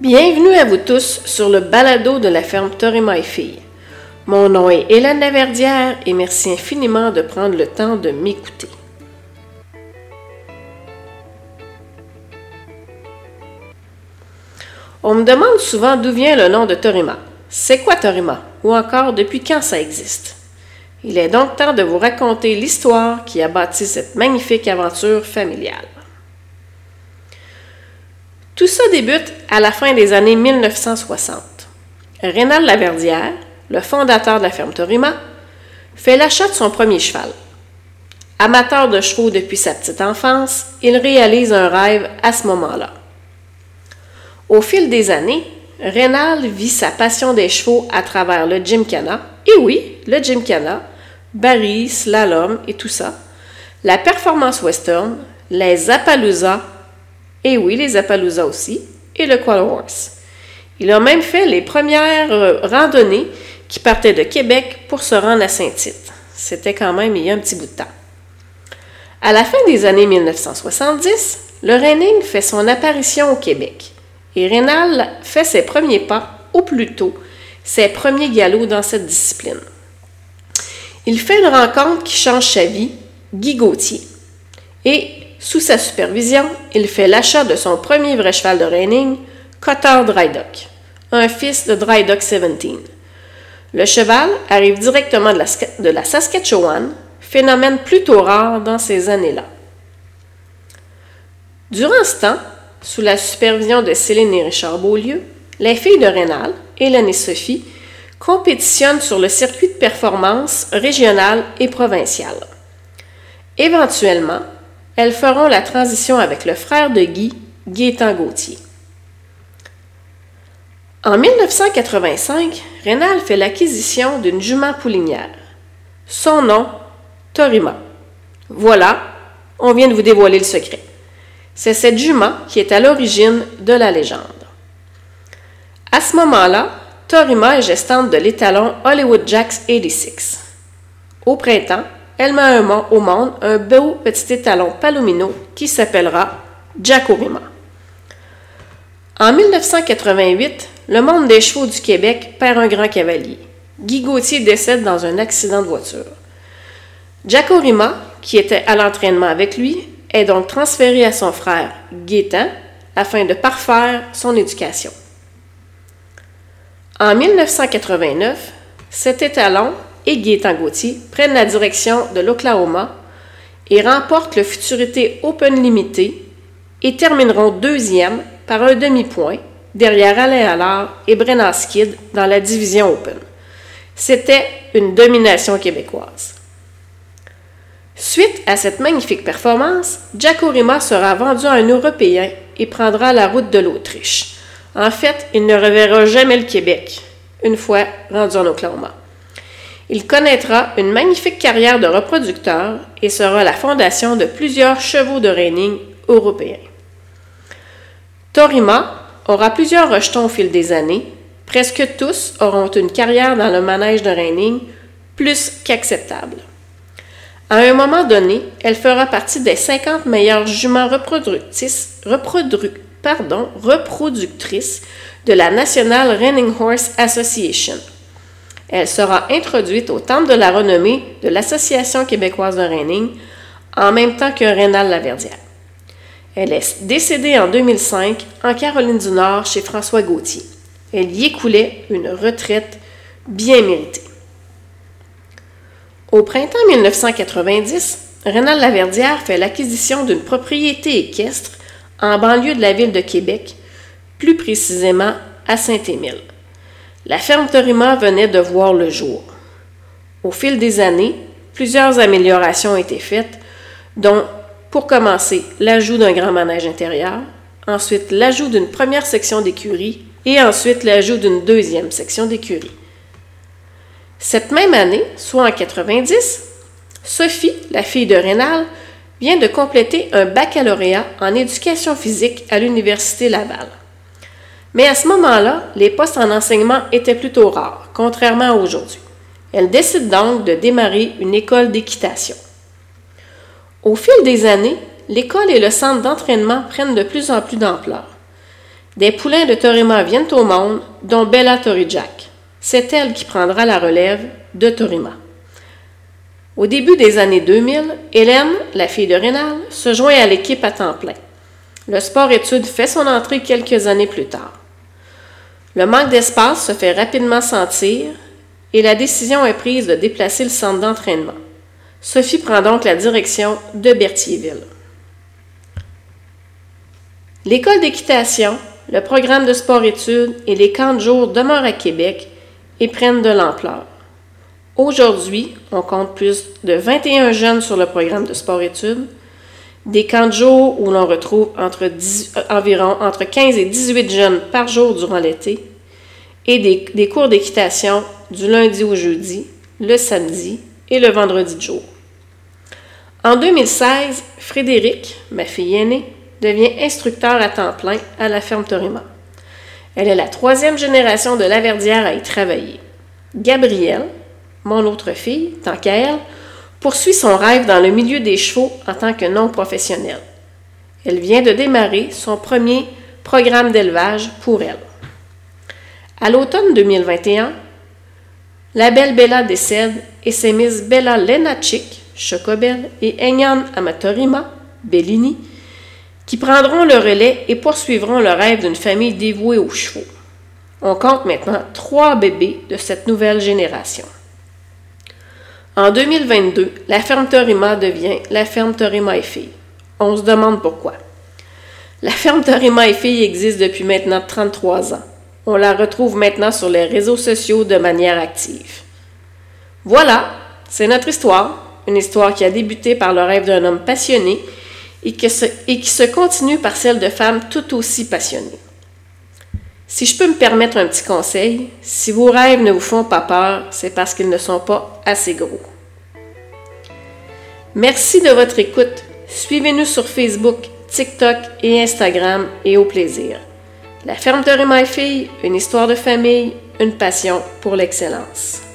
Bienvenue à vous tous sur le balado de la ferme Torima et Filles. Mon nom est Hélène Laverdière et merci infiniment de prendre le temps de m'écouter. On me demande souvent d'où vient le nom de Torima. C'est quoi Torima? Ou encore depuis quand ça existe? Il est donc temps de vous raconter l'histoire qui a bâti cette magnifique aventure familiale. Tout ça débute à la fin des années 1960. Rénal Laverdière, le fondateur de la ferme Torima, fait l'achat de son premier cheval. Amateur de chevaux depuis sa petite enfance, il réalise un rêve à ce moment-là. Au fil des années, Rénal vit sa passion des chevaux à travers le Gymkhana, et oui, le Gymkhana, Barry, slalom et tout ça, la performance western, les Appaloosa, et oui, les Appaloosa aussi, et le Quad Horse. Il a même fait les premières euh, randonnées qui partaient de Québec pour se rendre à Saint-Tite. C'était quand même il y a un petit bout de temps. À la fin des années 1970, le reining fait son apparition au Québec et Rénal fait ses premiers pas, ou plutôt ses premiers galops dans cette discipline. Il fait une rencontre qui change sa vie, Guy Gauthier. Et, sous sa supervision, il fait l'achat de son premier vrai cheval de reining, Cotter Drydock, un fils de Drydock 17. Le cheval arrive directement de la, Saskatchewan, phénomène plutôt rare dans ces années-là. Durant ce temps, sous la supervision de Céline et Richard Beaulieu, les filles de Rénal, Hélène et Sophie, compétitionnent sur le circuit de performance régional et provincial. Éventuellement, elles feront la transition avec le frère de Guy, Gaétan Gauthier. En 1985, Rénal fait l'acquisition d'une jument poulinière. Son nom, Torima. Voilà, on vient de vous dévoiler le secret. C'est cette jument qui est à l'origine de la légende. À ce moment-là, Torima est gestante de l'étalon Hollywood Jacks 86. Au printemps, elle met au monde un beau petit étalon palomino qui s'appellera Jackorima. En 1988, le monde des chevaux du Québec perd un grand cavalier. Guy Gauthier décède dans un accident de voiture. Jackorima, qui était à l'entraînement avec lui, est donc transféré à son frère Gaétan afin de parfaire son éducation. En 1989, cet étalon et Gaétan prennent la direction de l'Oklahoma et remportent le Futurité Open Limité et termineront deuxième par un demi-point derrière Alain Allard et Brennan Skid dans la division Open. C'était une domination québécoise. Suite à cette magnifique performance, Jacorima sera vendu à un Européen et prendra la route de l'Autriche. En fait, il ne reverra jamais le Québec, une fois rendu en Oklahoma. Il connaîtra une magnifique carrière de reproducteur et sera la fondation de plusieurs chevaux de reining européens. Torima aura plusieurs rejetons au fil des années. Presque tous auront une carrière dans le manège de reining plus qu'acceptable. À un moment donné, elle fera partie des 50 meilleures juments reproductrices, de la National Running Horse Association. Elle sera introduite au Temple de la renommée de l'Association québécoise de reining en même temps que Rénal Laverdière. Elle est décédée en 2005 en Caroline du Nord chez François Gauthier. Elle y écoulait une retraite bien méritée. Au printemps 1990, Rénal Laverdière fait l'acquisition d'une propriété équestre en banlieue de la ville de Québec, plus précisément à Saint-Émile. La ferme Torima venait de voir le jour. Au fil des années, plusieurs améliorations ont été faites, dont, pour commencer, l'ajout d'un grand manège intérieur, ensuite l'ajout d'une première section d'écurie et ensuite l'ajout d'une deuxième section d'écurie. Cette même année, soit en 90, Sophie, la fille de Rénal, vient de compléter un baccalauréat en éducation physique à l'Université Laval. Mais à ce moment-là, les postes en enseignement étaient plutôt rares, contrairement à aujourd'hui. Elle décide donc de démarrer une école d'équitation. Au fil des années, l'école et le centre d'entraînement prennent de plus en plus d'ampleur. des poulains de Torima viennent au monde, dont Bella Torijak. C'est elle qui prendra la relève de Torima. Au début des années 2000, Hélène, la fille de Rénal, se joint à l'équipe à temps plein. Le sport-études fait son entrée quelques années plus tard. Le manque d'espace se fait rapidement sentir et la décision est prise de déplacer le centre d'entraînement. Sophie prend donc la direction de Berthierville. L'école d'équitation, le programme de sport-études et les camps de jour demeurent à Québec et prennent de l'ampleur. Aujourd'hui, on compte plus de 21 jeunes sur le programme de sport-études, des camps de jour où l'on retrouve euh, environ entre 15 et 18 jeunes par jour durant l'été, et des, des cours d'équitation du lundi au jeudi, le samedi et le vendredi de jour. En 2016, Frédéric, ma fille aînée, devient instructeur à temps plein à la ferme Torima. Elle est la troisième génération de Laverdière à y travailler. Gabrielle, mon autre fille, tant qu'à elle, poursuit son rêve dans le milieu des chevaux en tant que non professionnelle. Elle vient de démarrer son premier programme d'élevage pour elle. À l'automne 2021, la belle Bella décède et c'est Miss Bella Lenachik, Chocobel, et Enyan Amatorima, Bellini, qui prendront le relais et poursuivront le rêve d'une famille dévouée aux chevaux. On compte maintenant trois bébés de cette nouvelle génération. En 2022, la ferme Torima devient la ferme Torima et Filles. On se demande pourquoi. La ferme Torima et Filles existe depuis maintenant 33 ans. On la retrouve maintenant sur les réseaux sociaux de manière active. Voilà, c'est notre histoire, une histoire qui a débuté par le rêve d'un homme passionné et, qui se continue par celle de femmes tout aussi passionnées. Si je peux me permettre un petit conseil, si vos rêves ne vous font pas peur, c'est parce qu'ils ne sont pas assez gros. Merci de votre écoute. Suivez-nous sur Facebook, TikTok et Instagram et au plaisir. La ferme de Fille, une histoire de famille, une passion pour l'excellence.